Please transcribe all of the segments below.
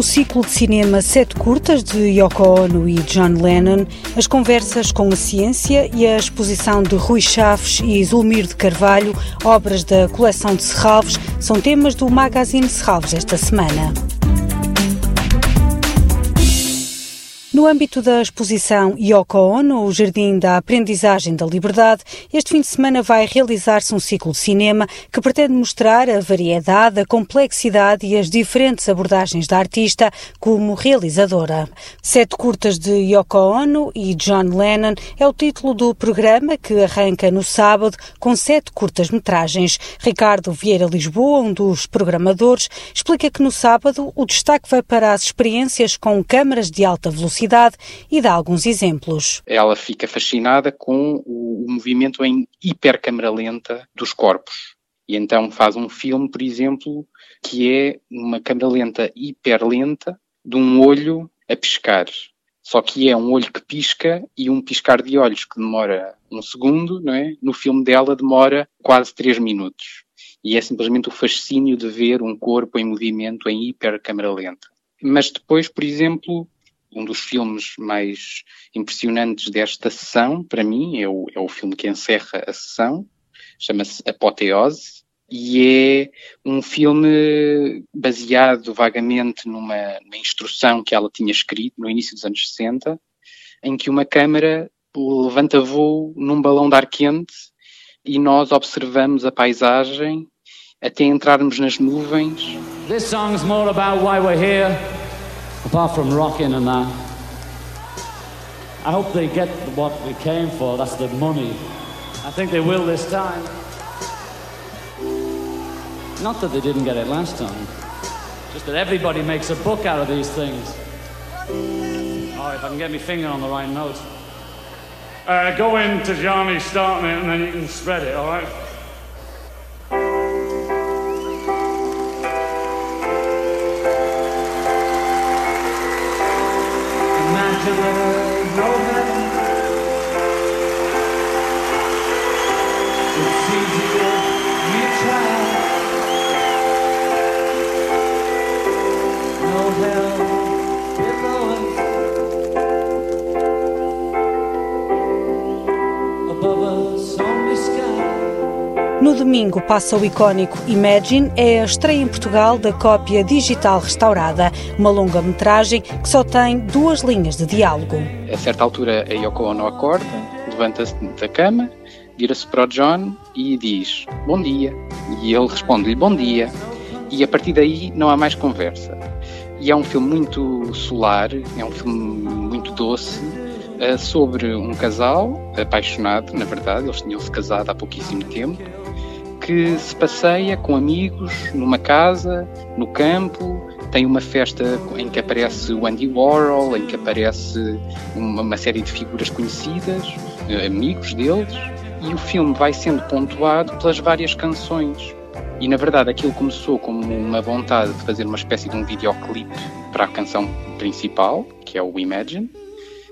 o ciclo de cinema Sete Curtas de Yoko Ono e John Lennon, as conversas com a ciência e a exposição de Rui Chaves e Zulmir de Carvalho, obras da coleção de Serralves, são temas do Magazine Serralves esta semana. No âmbito da exposição Yoko Ono, o Jardim da Aprendizagem da Liberdade, este fim de semana vai realizar-se um ciclo de cinema que pretende mostrar a variedade, a complexidade e as diferentes abordagens da artista como realizadora. Sete curtas de Yoko Ono e John Lennon é o título do programa que arranca no sábado com sete curtas-metragens. Ricardo Vieira Lisboa, um dos programadores, explica que no sábado o destaque vai para as experiências com câmaras de alta velocidade e dá alguns exemplos. Ela fica fascinada com o movimento em hipercâmera lenta dos corpos. E então faz um filme, por exemplo, que é uma câmera lenta hiperlenta de um olho a piscar. Só que é um olho que pisca e um piscar de olhos que demora um segundo, não é? No filme dela demora quase três minutos. E é simplesmente o fascínio de ver um corpo em movimento em hipercâmera lenta. Mas depois, por exemplo, um dos filmes mais impressionantes desta sessão, para mim, é o, é o filme que encerra a sessão, chama-se Apoteose, e é um filme baseado vagamente numa, numa, instrução que ela tinha escrito no início dos anos 60, em que uma câmara levanta voo num balão de ar quente e nós observamos a paisagem até entrarmos nas nuvens. This more about why we're here. Apart from rocking and that. I hope they get what we came for, that's the money. I think they will this time. Not that they didn't get it last time, just that everybody makes a book out of these things. Oh, if I can get my finger on the right note. Uh, go into Johnny, start it, and then you can spread it, all right? No domingo passa o icónico Imagine, é a estreia em Portugal da cópia digital restaurada, uma longa-metragem que só tem duas linhas de diálogo. A certa altura a Yoko Ono acorda, levanta-se da cama, vira-se para o John e diz bom dia. E ele responde-lhe bom dia. E a partir daí não há mais conversa. E é um filme muito solar, é um filme muito doce, eh, sobre um casal apaixonado, na verdade, eles tinham-se casado há pouquíssimo tempo, que se passeia com amigos numa casa, no campo, tem uma festa em que aparece o Andy Warhol, em que aparece uma, uma série de figuras conhecidas, eh, amigos deles, e o filme vai sendo pontuado pelas várias canções. E na verdade aquilo começou como uma vontade de fazer uma espécie de um videoclipe para a canção principal, que é o Imagine,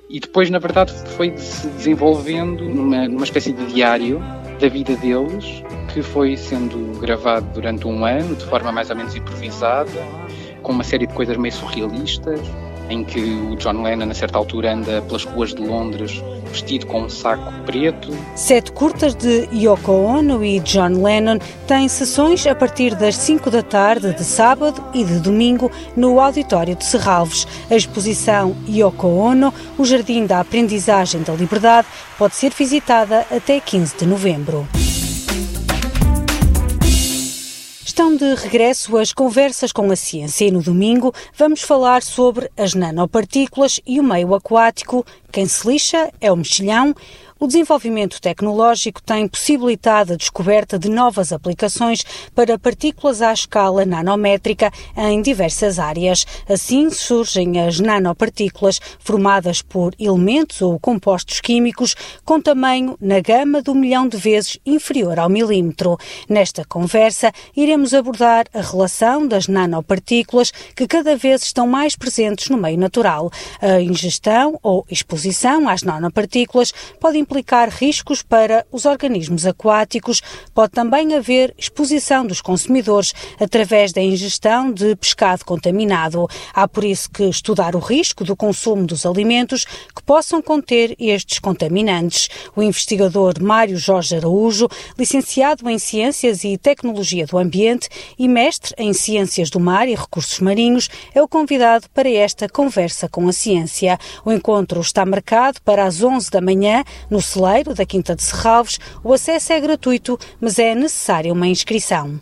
e depois na verdade foi se desenvolvendo numa, numa espécie de diário da vida deles, que foi sendo gravado durante um ano, de forma mais ou menos improvisada, com uma série de coisas meio surrealistas, em que o John Lennon, a certa altura, anda pelas ruas de Londres vestido com um saco preto. Sete curtas de Yoko Ono e John Lennon têm sessões a partir das 5 da tarde de sábado e de domingo no Auditório de Serralves. A exposição Yoko Ono, o Jardim da Aprendizagem da Liberdade, pode ser visitada até 15 de novembro. Estão de regresso as conversas com a ciência e no domingo vamos falar sobre as nanopartículas e o meio aquático. Quem se lixa é o mexilhão. O desenvolvimento tecnológico tem possibilitado a descoberta de novas aplicações para partículas à escala nanométrica em diversas áreas. Assim surgem as nanopartículas formadas por elementos ou compostos químicos com tamanho na gama do milhão de vezes inferior ao milímetro. Nesta conversa, iremos abordar a relação das nanopartículas que cada vez estão mais presentes no meio natural. A ingestão ou exposição às nanopartículas pode implicar riscos para os organismos aquáticos. Pode também haver exposição dos consumidores através da ingestão de pescado contaminado. Há por isso que estudar o risco do consumo dos alimentos que possam conter estes contaminantes. O investigador Mário Jorge Araújo, licenciado em Ciências e Tecnologia do Ambiente e mestre em Ciências do Mar e Recursos Marinhos, é o convidado para esta conversa com a ciência. O encontro está marcado para as 11 da manhã no celeiro da Quinta de Serralves. O acesso é gratuito, mas é necessária uma inscrição.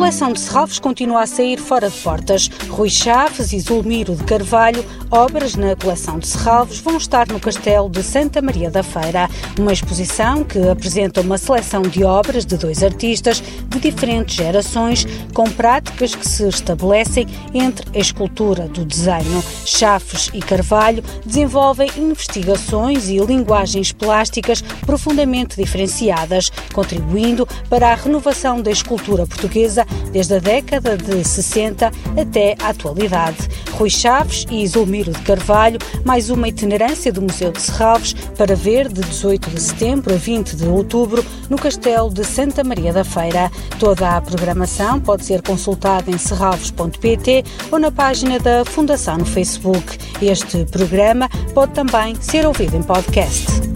Coleção de Serralves continua a sair fora de portas. Rui Chaves e Zulmiro de Carvalho, obras na coleção de Serralves, vão estar no Castelo de Santa Maria da Feira. Uma exposição que apresenta uma seleção de obras de dois artistas de diferentes gerações, com práticas que se estabelecem entre a escultura do desenho. Chaves e Carvalho desenvolvem investigações e linguagens plásticas profundamente diferenciadas, contribuindo para a renovação da escultura portuguesa portuguesa desde a década de 60 até à atualidade. Rui Chaves e Isolmiro de Carvalho, mais uma itinerância do Museu de Serralves para ver de 18 de setembro a 20 de outubro no Castelo de Santa Maria da Feira. Toda a programação pode ser consultada em serralves.pt ou na página da Fundação no Facebook. Este programa pode também ser ouvido em podcast.